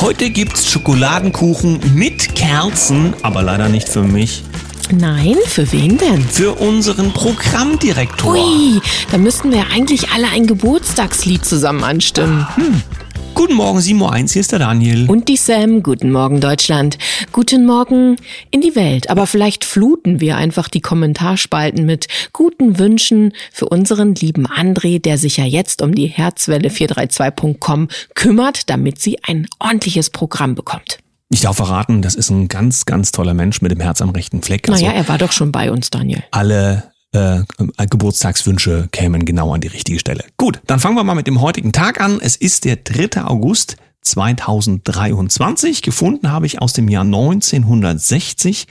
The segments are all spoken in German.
Heute gibt's Schokoladenkuchen mit Kerzen, aber leider nicht für mich. Nein, für wen denn? Für unseren Programmdirektor. Ui, da müssten wir eigentlich alle ein Geburtstagslied zusammen anstimmen. Hm. Guten Morgen, 7.01 Uhr, hier ist der Daniel. Und die Sam. Guten Morgen, Deutschland. Guten Morgen in die Welt. Aber vielleicht fluten wir einfach die Kommentarspalten mit guten Wünschen für unseren lieben André, der sich ja jetzt um die Herzwelle432.com kümmert, damit sie ein ordentliches Programm bekommt. Ich darf verraten, das ist ein ganz, ganz toller Mensch mit dem Herz am rechten Fleck. Also naja, er war doch schon bei uns, Daniel. Alle äh, Geburtstagswünsche kämen genau an die richtige Stelle. Gut, dann fangen wir mal mit dem heutigen Tag an. Es ist der 3. August 2023. Gefunden habe ich aus dem Jahr 1960.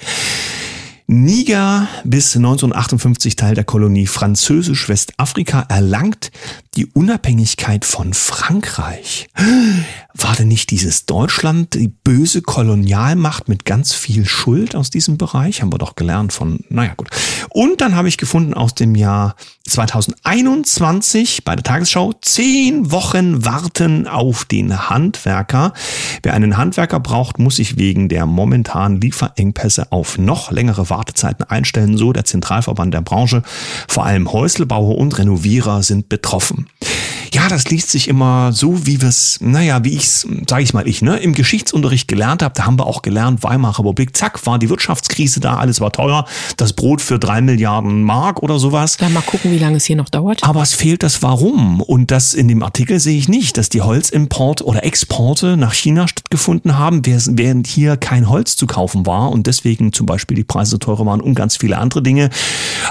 Niger bis 1958 Teil der Kolonie Französisch-Westafrika erlangt die Unabhängigkeit von Frankreich. War denn nicht dieses Deutschland die böse Kolonialmacht mit ganz viel Schuld aus diesem Bereich? Haben wir doch gelernt von, naja gut. Und dann habe ich gefunden aus dem Jahr 2021 bei der Tagesschau, zehn Wochen warten auf den Handwerker. Wer einen Handwerker braucht, muss sich wegen der momentanen Lieferengpässe auf noch längere Wartezeiten einstellen, so der Zentralverband der Branche. Vor allem Häuslebauer und Renovierer sind betroffen. Ja, das liest sich immer so, wie wir es, naja, wie ich es, sage ich mal ich, ne, im Geschichtsunterricht gelernt habe. Da haben wir auch gelernt, Weimarer Republik, zack, war die Wirtschaftskrise da, alles war teuer. Das Brot für drei Milliarden Mark oder sowas. Ja, mal gucken, wie lange es hier noch dauert. Aber es fehlt das Warum. Und das in dem Artikel sehe ich nicht, dass die Holzimport oder Exporte nach China stattgefunden haben, während hier kein Holz zu kaufen war und deswegen zum Beispiel die Preise teurer waren und ganz viele andere Dinge.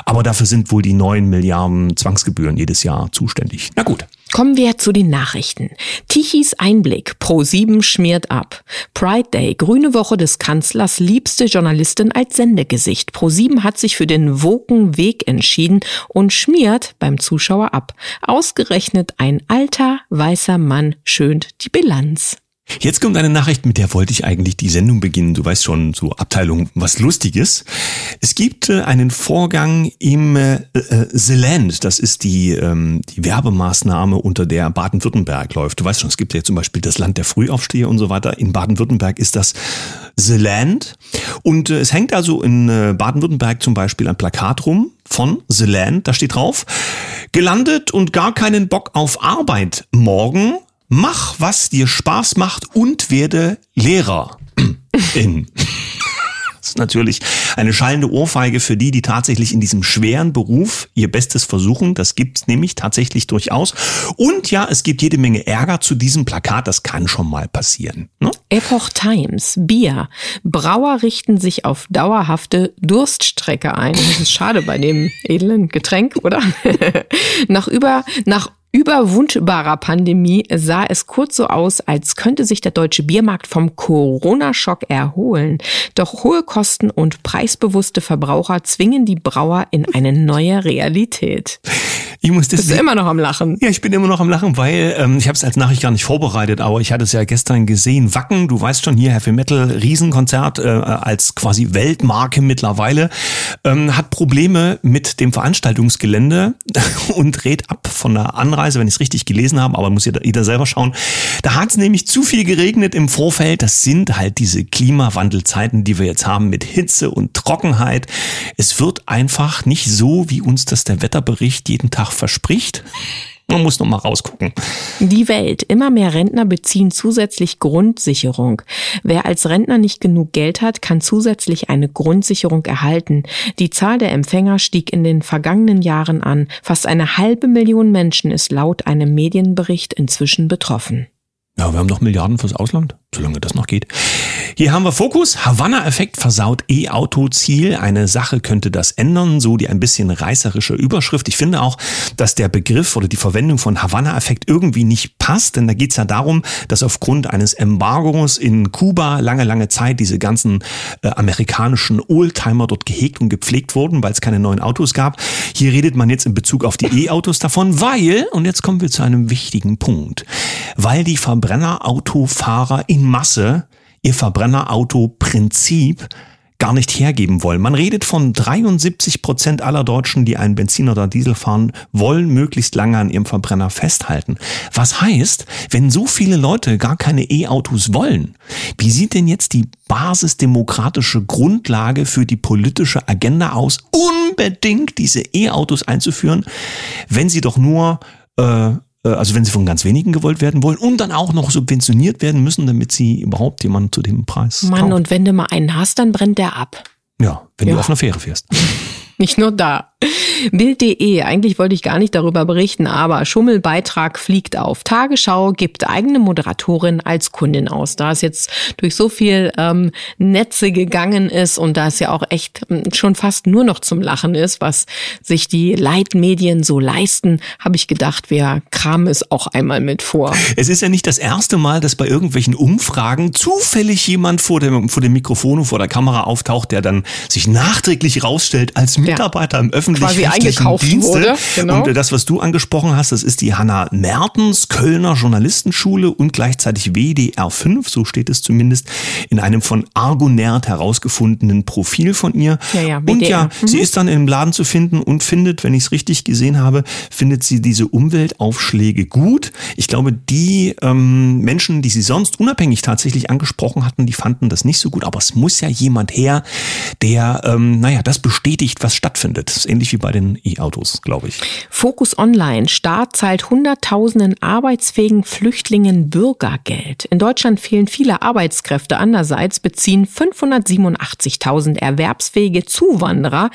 Aber dafür sind wohl die neun Milliarden Zwangsgebühren jedes Jahr zuständig. Na gut. Kommen wir zu den Nachrichten. Tichys Einblick. Pro7 schmiert ab. Pride Day. Grüne Woche des Kanzlers liebste Journalistin als Sendegesicht. Pro7 hat sich für den woken Weg entschieden und schmiert beim Zuschauer ab. Ausgerechnet ein alter, weißer Mann schönt die Bilanz. Jetzt kommt eine Nachricht, mit der wollte ich eigentlich die Sendung beginnen. Du weißt schon, so Abteilung was Lustiges. Es gibt äh, einen Vorgang im äh, äh, The Land. Das ist die, ähm, die Werbemaßnahme, unter der Baden-Württemberg läuft. Du weißt schon, es gibt ja zum Beispiel das Land der Frühaufsteher und so weiter. In Baden-Württemberg ist das The Land. Und äh, es hängt also in äh, Baden-Württemberg zum Beispiel ein Plakat rum von The Land. Da steht drauf, gelandet und gar keinen Bock auf Arbeit morgen Mach, was dir Spaß macht und werde Lehrer. In. Das ist natürlich eine schallende Ohrfeige für die, die tatsächlich in diesem schweren Beruf ihr Bestes versuchen. Das gibt's nämlich tatsächlich durchaus. Und ja, es gibt jede Menge Ärger zu diesem Plakat. Das kann schon mal passieren. Ne? Epoch Times, Bier. Brauer richten sich auf dauerhafte Durststrecke ein. Das ist schade bei dem edlen Getränk, oder? nach über, nach überwundbarer Pandemie sah es kurz so aus, als könnte sich der deutsche Biermarkt vom Corona-Schock erholen. Doch hohe Kosten und preisbewusste Verbraucher zwingen die Brauer in eine neue Realität. Ich muss das Bist du immer noch am Lachen? Ja, ich bin immer noch am Lachen, weil ähm, ich habe es als Nachricht gar nicht vorbereitet, aber ich hatte es ja gestern gesehen. Wacken, du weißt schon hier, Heavy Metal, Riesenkonzert äh, als quasi Weltmarke mittlerweile, ähm, hat Probleme mit dem Veranstaltungsgelände und dreht ab von der Anreise, wenn ich es richtig gelesen habe, aber muss jeder, jeder selber schauen. Da hat es nämlich zu viel geregnet im Vorfeld. Das sind halt diese Klimawandelzeiten, die wir jetzt haben mit Hitze und Trockenheit. Es wird einfach nicht so, wie uns das der Wetterbericht jeden Tag verspricht. Man muss noch mal rausgucken. Die Welt. Immer mehr Rentner beziehen zusätzlich Grundsicherung. Wer als Rentner nicht genug Geld hat, kann zusätzlich eine Grundsicherung erhalten. Die Zahl der Empfänger stieg in den vergangenen Jahren an. Fast eine halbe Million Menschen ist laut einem Medienbericht inzwischen betroffen. Ja, wir haben noch Milliarden fürs Ausland, solange das noch geht. Hier haben wir Fokus. Havanna-Effekt versaut E-Auto-Ziel. Eine Sache könnte das ändern, so die ein bisschen reißerische Überschrift. Ich finde auch, dass der Begriff oder die Verwendung von Havanna-Effekt irgendwie nicht passt, denn da geht es ja darum, dass aufgrund eines Embargos in Kuba lange, lange Zeit diese ganzen äh, amerikanischen Oldtimer dort gehegt und gepflegt wurden, weil es keine neuen Autos gab. Hier redet man jetzt in Bezug auf die E-Autos davon, weil, und jetzt kommen wir zu einem wichtigen Punkt, weil die Verbrennerautofahrer in Masse ihr Verbrennerauto-Prinzip gar nicht hergeben wollen. Man redet von 73 Prozent aller Deutschen, die einen Benzin oder Diesel fahren, wollen möglichst lange an ihrem Verbrenner festhalten. Was heißt, wenn so viele Leute gar keine E-Autos wollen, wie sieht denn jetzt die basisdemokratische Grundlage für die politische Agenda aus, unbedingt diese E-Autos einzuführen, wenn sie doch nur äh, also wenn sie von ganz wenigen gewollt werden wollen und dann auch noch subventioniert werden müssen, damit sie überhaupt jemanden zu dem Preis Mann, kauft. und wenn du mal einen hast, dann brennt der ab. Ja, wenn ja. du auf einer Fähre fährst. Nicht nur da. Bild.de, eigentlich wollte ich gar nicht darüber berichten, aber Schummelbeitrag fliegt auf. Tagesschau gibt eigene Moderatorin als Kundin aus. Da es jetzt durch so viel ähm, Netze gegangen ist und da es ja auch echt hm, schon fast nur noch zum Lachen ist, was sich die Leitmedien so leisten, habe ich gedacht, wir kramen es auch einmal mit vor. Es ist ja nicht das erste Mal, dass bei irgendwelchen Umfragen zufällig jemand vor dem, vor dem Mikrofon und vor der Kamera auftaucht, der dann sich nachträglich rausstellt als Mitarbeiter ja. im öffentlichen eingekauft Dienste. wurde. Genau. Und das, was du angesprochen hast, das ist die Hanna Mertens Kölner Journalistenschule und gleichzeitig WDR 5, so steht es zumindest, in einem von Argonert herausgefundenen Profil von ihr. Ja, ja, und ja, mhm. sie ist dann im Laden zu finden und findet, wenn ich es richtig gesehen habe, findet sie diese Umweltaufschläge gut. Ich glaube, die ähm, Menschen, die sie sonst unabhängig tatsächlich angesprochen hatten, die fanden das nicht so gut. Aber es muss ja jemand her, der, ähm, naja, das bestätigt, was stattfindet. Ähnlich wie bei den E-Autos, glaube ich. Fokus Online. Staat zahlt Hunderttausenden arbeitsfähigen Flüchtlingen Bürgergeld. In Deutschland fehlen viele Arbeitskräfte. Andererseits beziehen 587.000 erwerbsfähige Zuwanderer,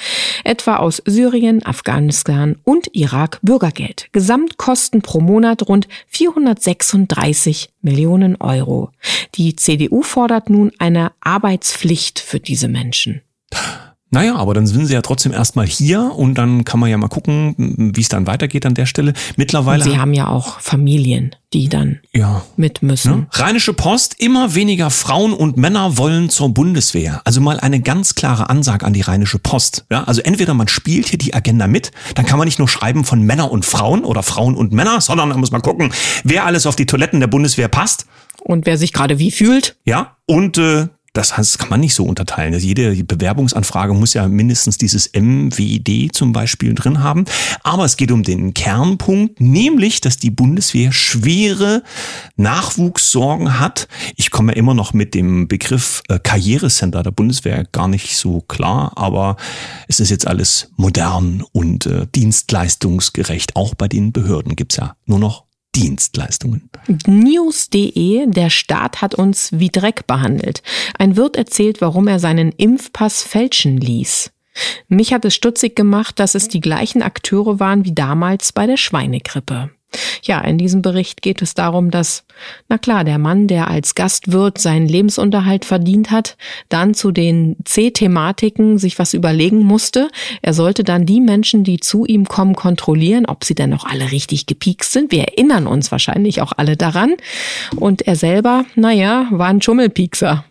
etwa aus Syrien, Afghanistan und Irak, Bürgergeld. Gesamtkosten pro Monat rund 436 Millionen Euro. Die CDU fordert nun eine Arbeitspflicht für diese Menschen. Naja, aber dann sind sie ja trotzdem erstmal hier und dann kann man ja mal gucken, wie es dann weitergeht an der Stelle. Mittlerweile. Und sie haben ja auch Familien, die dann ja. mit müssen. Ne? Rheinische Post, immer weniger Frauen und Männer wollen zur Bundeswehr. Also mal eine ganz klare Ansage an die Rheinische Post. Ja, also entweder man spielt hier die Agenda mit, dann kann man nicht nur schreiben von Männer und Frauen oder Frauen und Männer, sondern dann muss man gucken, wer alles auf die Toiletten der Bundeswehr passt. Und wer sich gerade wie fühlt. Ja, und äh, das, heißt, das kann man nicht so unterteilen. Also jede Bewerbungsanfrage muss ja mindestens dieses MWD zum Beispiel drin haben. Aber es geht um den Kernpunkt, nämlich, dass die Bundeswehr schwere Nachwuchssorgen hat. Ich komme ja immer noch mit dem Begriff äh, Karrierecenter der Bundeswehr gar nicht so klar, aber es ist jetzt alles modern und äh, dienstleistungsgerecht. Auch bei den Behörden gibt's ja nur noch Dienstleistungen. News.de, der Staat hat uns wie Dreck behandelt. Ein Wirt erzählt, warum er seinen Impfpass fälschen ließ. Mich hat es stutzig gemacht, dass es die gleichen Akteure waren wie damals bei der Schweinegrippe. Ja, in diesem Bericht geht es darum, dass, na klar, der Mann, der als Gastwirt seinen Lebensunterhalt verdient hat, dann zu den C-Thematiken sich was überlegen musste. Er sollte dann die Menschen, die zu ihm kommen, kontrollieren, ob sie denn noch alle richtig gepiekst sind. Wir erinnern uns wahrscheinlich auch alle daran. Und er selber, naja, war ein Schummelpiekser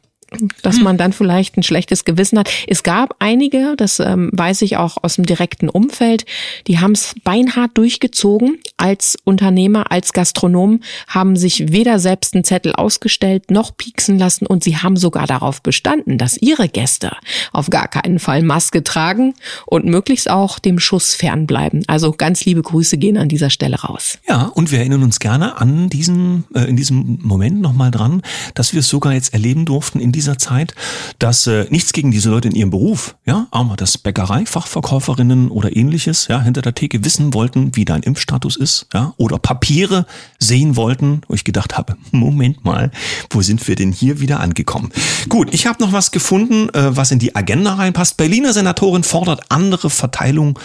dass man dann vielleicht ein schlechtes Gewissen hat. Es gab einige, das ähm, weiß ich auch aus dem direkten Umfeld, die haben es beinhart durchgezogen. Als Unternehmer, als Gastronom haben sich weder selbst einen Zettel ausgestellt noch pieksen lassen und sie haben sogar darauf bestanden, dass ihre Gäste auf gar keinen Fall Maske tragen und möglichst auch dem Schuss fernbleiben. Also ganz liebe Grüße gehen an dieser Stelle raus. Ja, und wir erinnern uns gerne an diesen, äh, in diesem Moment nochmal dran, dass wir es sogar jetzt erleben durften in dieser Zeit, dass äh, nichts gegen diese Leute in ihrem Beruf, ja, aber dass Bäckereifachverkäuferinnen oder ähnliches, ja, hinter der Theke wissen wollten, wie dein Impfstatus ist, ja, oder Papiere sehen wollten, wo ich gedacht habe, Moment mal, wo sind wir denn hier wieder angekommen? Gut, ich habe noch was gefunden, äh, was in die Agenda reinpasst. Berliner Senatorin fordert andere Verteilung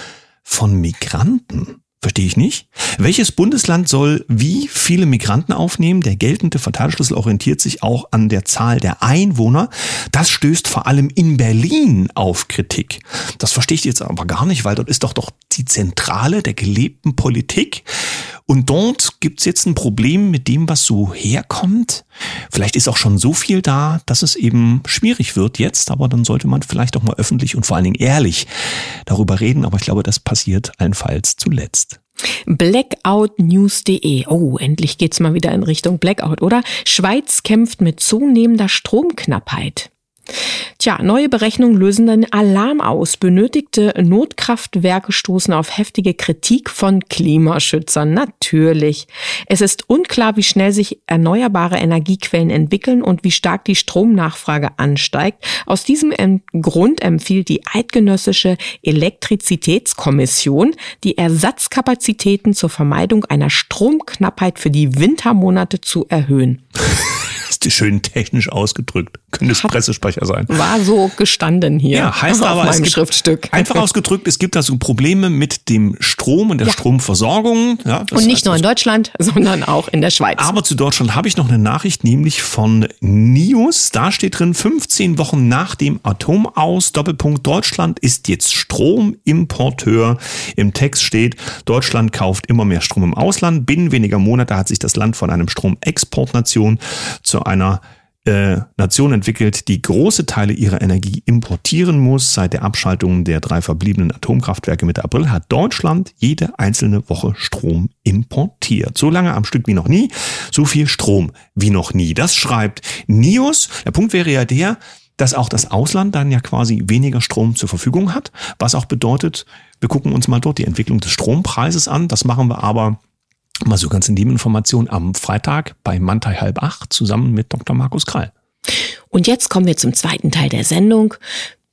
von Migranten. Verstehe ich nicht. Welches Bundesland soll wie viele Migranten aufnehmen? Der geltende Verteilschlüssel orientiert sich auch an der Zahl der Einwohner. Das stößt vor allem in Berlin auf Kritik. Das verstehe ich jetzt aber gar nicht, weil dort ist doch doch die Zentrale der gelebten Politik. Und dort gibt's jetzt ein Problem mit dem, was so herkommt. Vielleicht ist auch schon so viel da, dass es eben schwierig wird jetzt, aber dann sollte man vielleicht auch mal öffentlich und vor allen Dingen ehrlich darüber reden. Aber ich glaube, das passiert allenfalls zuletzt. Blackoutnews.de. Oh, endlich geht's mal wieder in Richtung Blackout, oder? Schweiz kämpft mit zunehmender Stromknappheit. Tja, neue Berechnungen lösen den Alarm aus. Benötigte Notkraftwerke stoßen auf heftige Kritik von Klimaschützern. Natürlich. Es ist unklar, wie schnell sich erneuerbare Energiequellen entwickeln und wie stark die Stromnachfrage ansteigt. Aus diesem Grund empfiehlt die Eidgenössische Elektrizitätskommission, die Ersatzkapazitäten zur Vermeidung einer Stromknappheit für die Wintermonate zu erhöhen. ist schön technisch ausgedrückt. Könnte es Pressesprecher sein. War so gestanden hier. Ja, heißt aber, es gibt, Schriftstück. einfach ausgedrückt, es gibt da so Probleme mit dem Strom und der Ja. Stromversorgung. Ja, Und nicht heißt, nur in Deutschland, sondern auch in der Schweiz. Aber zu Deutschland habe ich noch eine Nachricht, nämlich von NIOS. Da steht drin, 15 Wochen nach dem Atomaus, Doppelpunkt Deutschland ist jetzt Stromimporteur. Im Text steht, Deutschland kauft immer mehr Strom im Ausland. Binnen weniger Monate hat sich das Land von einem Stromexportnation zu einer äh, Nation entwickelt, die große Teile ihrer Energie importieren muss. Seit der Abschaltung der drei verbliebenen Atomkraftwerke Mitte April hat Deutschland jede einzelne Woche Strom importiert. So lange am Stück wie noch nie, so viel Strom wie noch nie. Das schreibt NIOS. Der Punkt wäre ja der, dass auch das Ausland dann ja quasi weniger Strom zur Verfügung hat, was auch bedeutet, wir gucken uns mal dort die Entwicklung des Strompreises an. Das machen wir aber mal so ganz in Nebeninformation am Freitag bei Mantai halb acht zusammen mit Dr. Markus Krall. Und jetzt kommen wir zum zweiten Teil der Sendung.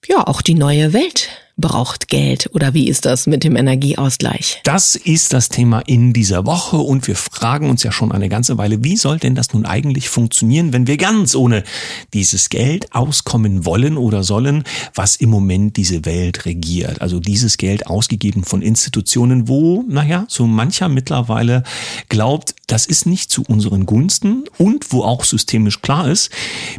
Ja, auch die neue Welt braucht Geld. Oder wie ist das mit dem Energieausgleich? Das ist das Thema in dieser Woche und wir fragen uns ja schon eine ganze Weile, wie soll denn das nun eigentlich funktionieren, wenn wir ganz ohne dieses Geld auskommen wollen oder sollen, was im Moment diese Welt regiert. Also dieses Geld ausgegeben von Institutionen, wo, naja, so mancher mittlerweile glaubt, das ist nicht zu unseren Gunsten und wo auch systemisch klar ist,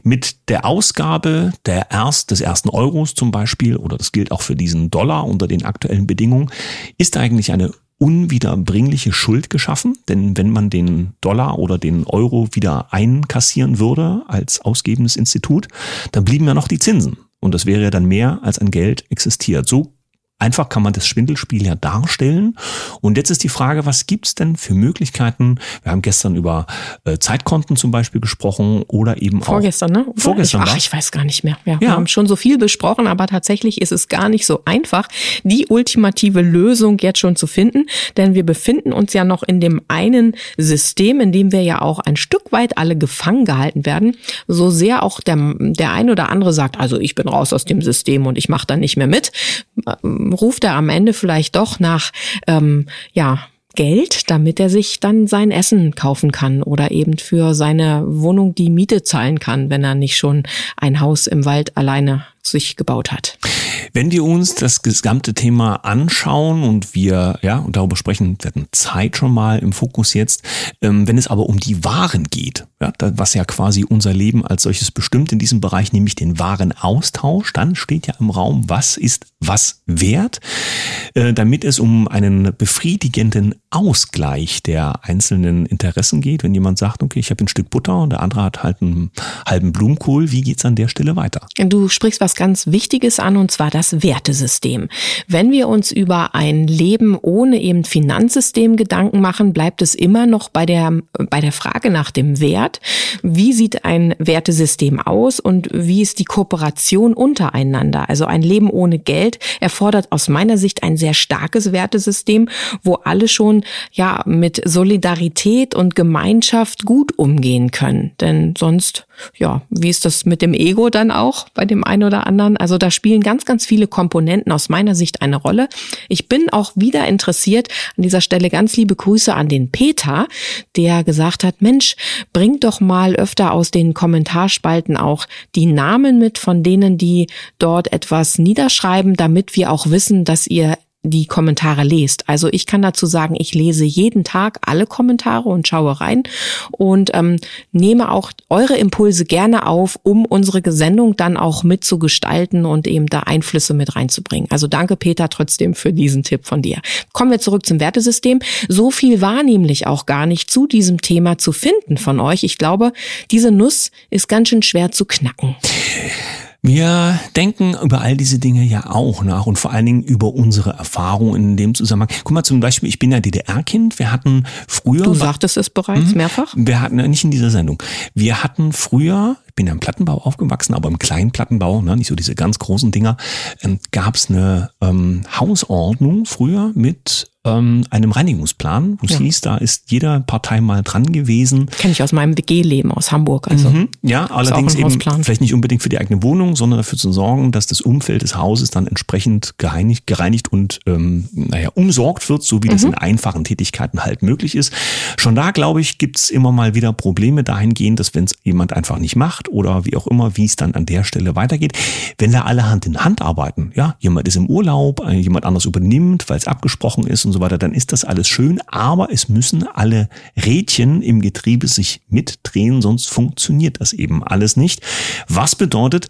mit der Ausgabe der erst, des ersten Euros zum Beispiel, oder das gilt auch für diesen Dollar unter den aktuellen Bedingungen, ist eigentlich eine unwiederbringliche Schuld geschaffen. Denn wenn man den Dollar oder den Euro wieder einkassieren würde als ausgebendes Institut, dann blieben ja noch die Zinsen. Und das wäre ja dann mehr, als an Geld existiert. So Einfach kann man das Schwindelspiel ja darstellen. Und jetzt ist die Frage, was gibt's denn für Möglichkeiten? Wir haben gestern über äh, Zeitkonten zum Beispiel gesprochen oder eben Vorgestern, ne? auch vorgestern. Ich, ach, ich weiß gar nicht mehr. Ja, Ja. Wir haben schon so viel besprochen, aber tatsächlich ist es gar nicht so einfach, die ultimative Lösung jetzt schon zu finden. Denn wir befinden uns ja noch in dem einen System, in dem wir ja auch ein Stück weit alle gefangen gehalten werden. So sehr auch der, der ein oder andere sagt, also ich bin raus aus dem System und ich mache da nicht mehr mit, ruft er am Ende vielleicht doch nach, ähm, ja, Geld, damit er sich dann sein Essen kaufen kann oder eben für seine Wohnung die Miete zahlen kann, wenn er nicht schon ein Haus im Wald alleine sich gebaut hat. Wenn wir uns das gesamte Thema anschauen und wir, ja, und darüber sprechen, wir hatten Zeit schon mal im Fokus jetzt, ähm, wenn es aber um die Waren geht, ja, was ja quasi unser Leben als solches bestimmt in diesem Bereich, nämlich den Warenaustausch, dann steht ja im Raum, was ist was wert, äh, damit es um einen befriedigenden Ausgleich der einzelnen Interessen geht. Wenn jemand sagt, okay, ich habe ein Stück Butter und der andere hat halt einen halben Blumenkohl, wie geht's an der Stelle weiter? Du sprichst was ganz Wichtiges an, und zwar das Wertesystem. Wenn wir uns über ein Leben ohne eben Finanzsystem Gedanken machen, bleibt es immer noch bei der, bei der Frage nach dem Wert. Wie sieht ein Wertesystem aus und wie ist die Kooperation untereinander? Also ein Leben ohne Geld erfordert aus meiner Sicht ein sehr starkes Wertesystem, wo alle schon ja mit Solidarität und Gemeinschaft gut umgehen können. Denn sonst, ja, wie ist das mit dem Ego dann auch bei dem einen oder anderen? Also da spielen ganz, ganz viele Komponenten aus meiner Sicht eine Rolle. Ich bin auch wieder interessiert, an dieser Stelle ganz liebe Grüße an den Peter, der gesagt hat, Mensch, bringt doch mal öfter aus den Kommentarspalten auch die Namen mit von denen, die dort etwas niederschreiben, damit wir auch wissen, dass ihr die Kommentare lest. Also ich kann dazu sagen, ich lese jeden Tag alle Kommentare und schaue rein und ähm, nehme auch eure Impulse gerne auf, um unsere Sendung dann auch mitzugestalten und eben da Einflüsse mit reinzubringen. Also danke Peter trotzdem für diesen Tipp von dir. Kommen wir zurück zum Wertesystem. So viel war nämlich auch gar nicht zu diesem Thema zu finden von euch. Ich glaube, diese Nuss ist ganz schön schwer zu knacken. Wir denken über all diese Dinge ja auch nach und vor allen Dingen über unsere Erfahrungen in dem Zusammenhang. Guck mal zum Beispiel, ich bin ja DDR-Kind. Wir hatten früher. Du sagtest es bereits mehrfach. Wir hatten, nicht in dieser Sendung. Wir hatten früher bin ja im Plattenbau aufgewachsen, aber im kleinen Plattenbau, ne, nicht so diese ganz großen Dinger, ähm, gab es eine ähm, Hausordnung früher mit ähm, einem Reinigungsplan, wo es ja. hieß, da ist jeder Partei mal dran gewesen. Kenne ich aus meinem WG-Leben aus Hamburg. Also mhm, ja, allerdings eben vielleicht nicht unbedingt für die eigene Wohnung, sondern dafür zu sorgen, dass das Umfeld des Hauses dann entsprechend gereinigt, gereinigt und ähm, naja, umsorgt wird, so wie mhm. das in einfachen Tätigkeiten halt möglich ist. Schon da, glaube ich, gibt's immer mal wieder Probleme dahingehend, dass wenn es jemand einfach nicht macht oder wie auch immer, wie es dann an der Stelle weitergeht, wenn da alle Hand in Hand arbeiten, ja, jemand ist im Urlaub, jemand anders übernimmt, weil es abgesprochen ist und so weiter, dann ist das alles schön, aber es müssen alle Rädchen im Getriebe sich mitdrehen, sonst funktioniert das eben alles nicht. Was bedeutet,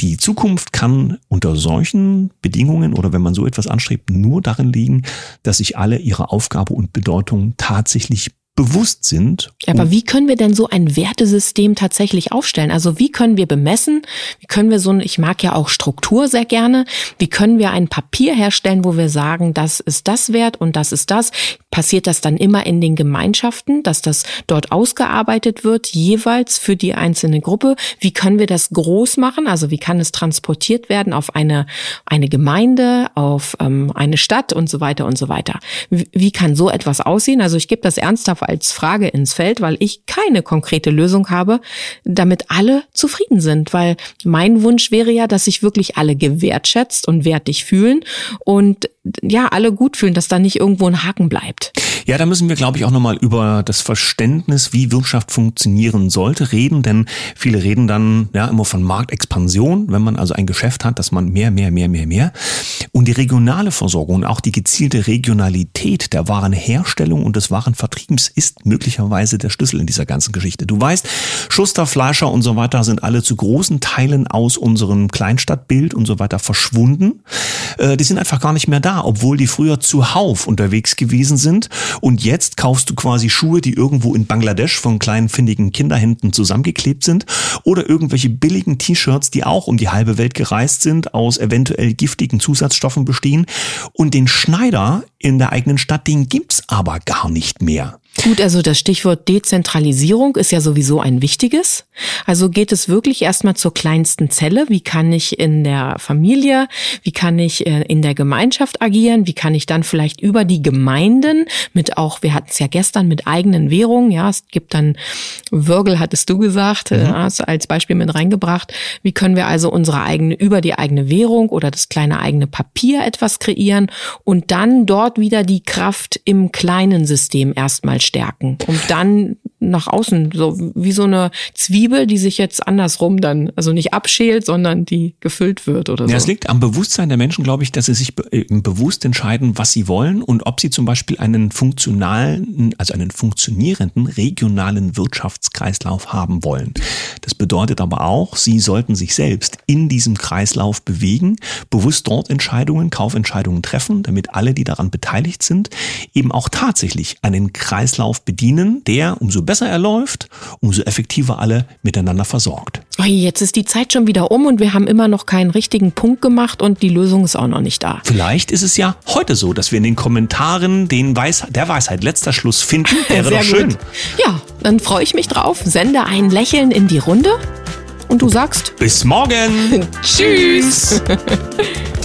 die Zukunft kann unter solchen Bedingungen oder wenn man so etwas anstrebt, nur darin liegen, dass sich alle ihre Aufgabe und Bedeutung tatsächlich bewusst sind. Aber wie können wir denn so ein Wertesystem tatsächlich aufstellen? Also wie können wir bemessen? Wie können wir so ein, ich mag ja auch Struktur sehr gerne. Wie können wir ein Papier herstellen, wo wir sagen, das ist das wert und das ist das? Passiert das dann immer in den Gemeinschaften, dass das dort ausgearbeitet wird, jeweils für die einzelne Gruppe? Wie können wir das groß machen? Also wie kann es transportiert werden auf eine, eine Gemeinde, auf ähm, eine Stadt und so weiter und so weiter? Wie, wie kann so etwas aussehen? Also ich gebe das ernsthaft als Frage ins Feld, weil ich keine konkrete Lösung habe, damit alle zufrieden sind. Weil mein Wunsch wäre ja, dass sich wirklich alle gewertschätzt und wertig fühlen und ja, alle gut fühlen, dass da nicht irgendwo ein Haken bleibt. Ja, da müssen wir, glaube ich, auch nochmal über das Verständnis, wie Wirtschaft funktionieren sollte, reden, denn viele reden dann ja immer von Marktexpansion, wenn man also ein Geschäft hat, dass man mehr, mehr, mehr, mehr, mehr. Und die regionale Versorgung und auch die gezielte Regionalität der Warenherstellung und des Warenvertriebs ist möglicherweise der Schlüssel in dieser ganzen Geschichte. Du weißt, Schuster, Fleischer und so weiter sind alle zu großen Teilen aus unserem Kleinstadtbild und so weiter verschwunden. Äh, die sind einfach gar nicht mehr da, obwohl die früher zuhauf unterwegs gewesen sind und jetzt kaufst du quasi Schuhe, die irgendwo in Bangladesch von kleinen findigen Kinderhänden zusammengeklebt sind oder irgendwelche billigen T-Shirts, die auch um die halbe Welt gereist sind, aus eventuell giftigen Zusatzstoffen bestehen. Und den Schneider in der eigenen Stadt, den gibt's aber gar nicht mehr. Gut, also das Stichwort Dezentralisierung ist ja sowieso ein wichtiges. Also geht es wirklich erstmal zur kleinsten Zelle. Wie kann ich in der Familie, wie kann ich äh, in der Gemeinschaft agieren? Wie kann ich dann vielleicht über die Gemeinden mit auch, wir hatten es ja gestern mit eigenen Währungen, ja, es gibt dann, Würgel hattest du gesagt, äh, mhm. hast du als Beispiel mit reingebracht. Wie können wir also unsere eigene, über die eigene Währung oder das kleine eigene Papier etwas kreieren und dann dort wieder die Kraft im kleinen System erstmal stärken, um dann nach außen, so wie so eine Zwiebel, die sich jetzt andersrum dann, also nicht abschält, sondern die gefüllt wird oder so. Ja, es liegt am Bewusstsein der Menschen, glaube ich, dass sie sich äh, bewusst entscheiden, was sie wollen und ob sie zum Beispiel einen funktionalen, also einen funktionierenden regionalen Wirtschaftskreislauf haben wollen. Das bedeutet aber auch, sie sollten sich selbst in diesem Kreislauf bewegen, bewusst dort Entscheidungen, Kaufentscheidungen treffen, damit alle, die daran beteiligt sind, eben auch tatsächlich einen Kreislauf bedienen, der umso besser er läuft, umso effektiver alle miteinander versorgt. Jetzt ist die Zeit schon wieder um und wir haben immer noch keinen richtigen Punkt gemacht und die Lösung ist auch noch nicht da. Vielleicht ist es ja heute so, dass wir in den Kommentaren den Weis der Weisheit letzter Schluss finden. Wäre doch schön. Gut. Ja, dann freue ich mich drauf. Sende ein Lächeln in die Runde und du sagst bis morgen. Tschüss.